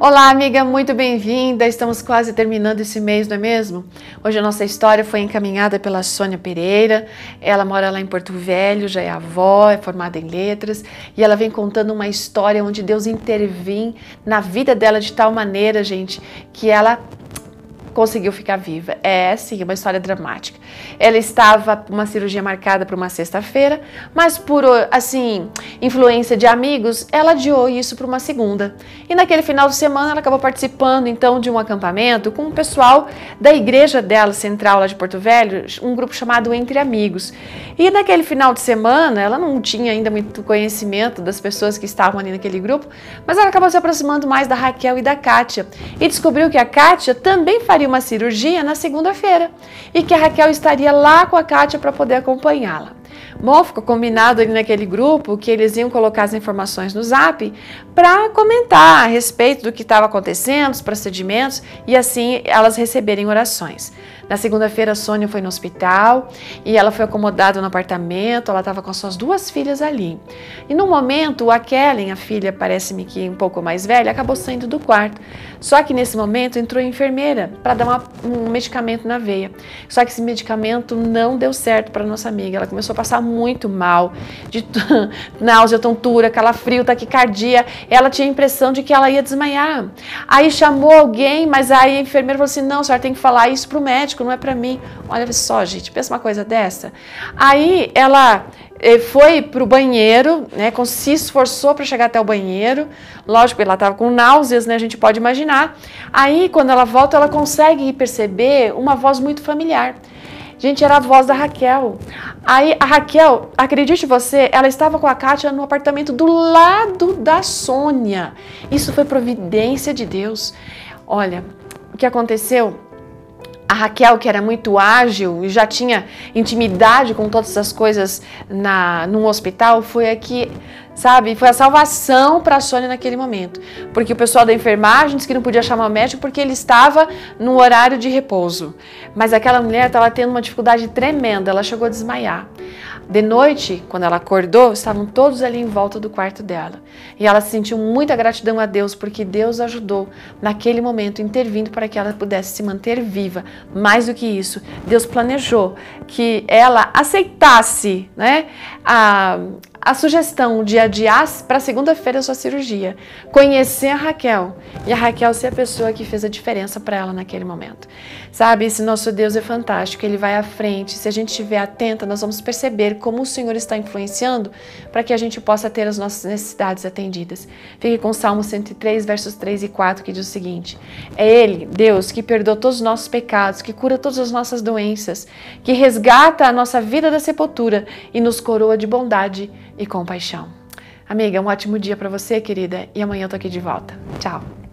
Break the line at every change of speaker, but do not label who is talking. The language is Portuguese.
Olá, amiga, muito bem-vinda. Estamos quase terminando esse mês, não é mesmo? Hoje a nossa história foi encaminhada pela Sônia Pereira. Ela mora lá em Porto Velho, já é avó, é formada em letras, e ela vem contando uma história onde Deus intervém na vida dela de tal maneira, gente, que ela conseguiu ficar viva. É sim, uma história dramática. Ela estava com uma cirurgia marcada para uma sexta-feira, mas por assim, influência de amigos, ela adiou isso para uma segunda. E naquele final de semana ela acabou participando então de um acampamento com o pessoal da igreja dela central lá de Porto Velho, um grupo chamado Entre Amigos. E naquele final de semana, ela não tinha ainda muito conhecimento das pessoas que estavam ali naquele grupo, mas ela acabou se aproximando mais da Raquel e da Kátia e descobriu que a Kátia também faria uma cirurgia na segunda-feira e que a Raquel estaria lá com a Kátia para poder acompanhá-la. Bom, ficou combinado ali naquele grupo que eles iam colocar as informações no zap para comentar a respeito do que estava acontecendo, os procedimentos e assim elas receberem orações. Na segunda-feira, a Sônia foi no hospital e ela foi acomodada no apartamento. Ela estava com suas duas filhas ali. E no momento, a Kellen, a filha, parece-me que um pouco mais velha, acabou saindo do quarto. Só que nesse momento entrou a enfermeira para dar uma, um medicamento na veia. Só que esse medicamento não deu certo para nossa amiga. Ela começou a passar muito mal, de náusea, tontura, calafrio, taquicardia. Ela tinha a impressão de que ela ia desmaiar. Aí chamou alguém, mas aí a enfermeira falou assim: não, a senhora tem que falar isso para o médico não é para mim. Olha só, gente, pensa uma coisa dessa. Aí ela eh, foi para o banheiro, né, se esforçou para chegar até o banheiro. Lógico, ela estava com náuseas, né, a gente pode imaginar. Aí, quando ela volta, ela consegue perceber uma voz muito familiar. Gente, era a voz da Raquel. Aí a Raquel, acredite você, ela estava com a Kátia no apartamento do lado da Sônia. Isso foi providência de Deus. Olha, o que aconteceu? A Raquel, que era muito ágil e já tinha intimidade com todas essas coisas na, num hospital, foi aqui, sabe? Foi a salvação para a Sônia naquele momento. Porque o pessoal da enfermagem disse que não podia chamar o médico porque ele estava no horário de repouso. Mas aquela mulher estava tendo uma dificuldade tremenda, ela chegou a desmaiar. De noite, quando ela acordou, estavam todos ali em volta do quarto dela. E ela sentiu muita gratidão a Deus, porque Deus ajudou naquele momento, intervindo para que ela pudesse se manter viva. Mais do que isso, Deus planejou que ela aceitasse né, a, a sugestão de adiar para segunda-feira a sua cirurgia, conhecer a Raquel e a Raquel ser a pessoa que fez a diferença para ela naquele momento. Sabe, esse nosso Deus é fantástico, ele vai à frente. Se a gente estiver atenta, nós vamos perceber como o Senhor está influenciando para que a gente possa ter as nossas necessidades atendidas. Fique com o Salmo 103, versos 3 e 4, que diz o seguinte: É Ele, Deus, que perdoa todos os nossos pecados, que cura todas as nossas doenças, que resgata a nossa vida da sepultura e nos coroa de bondade e compaixão. Amiga, um ótimo dia para você, querida, e amanhã eu tô aqui de volta. Tchau.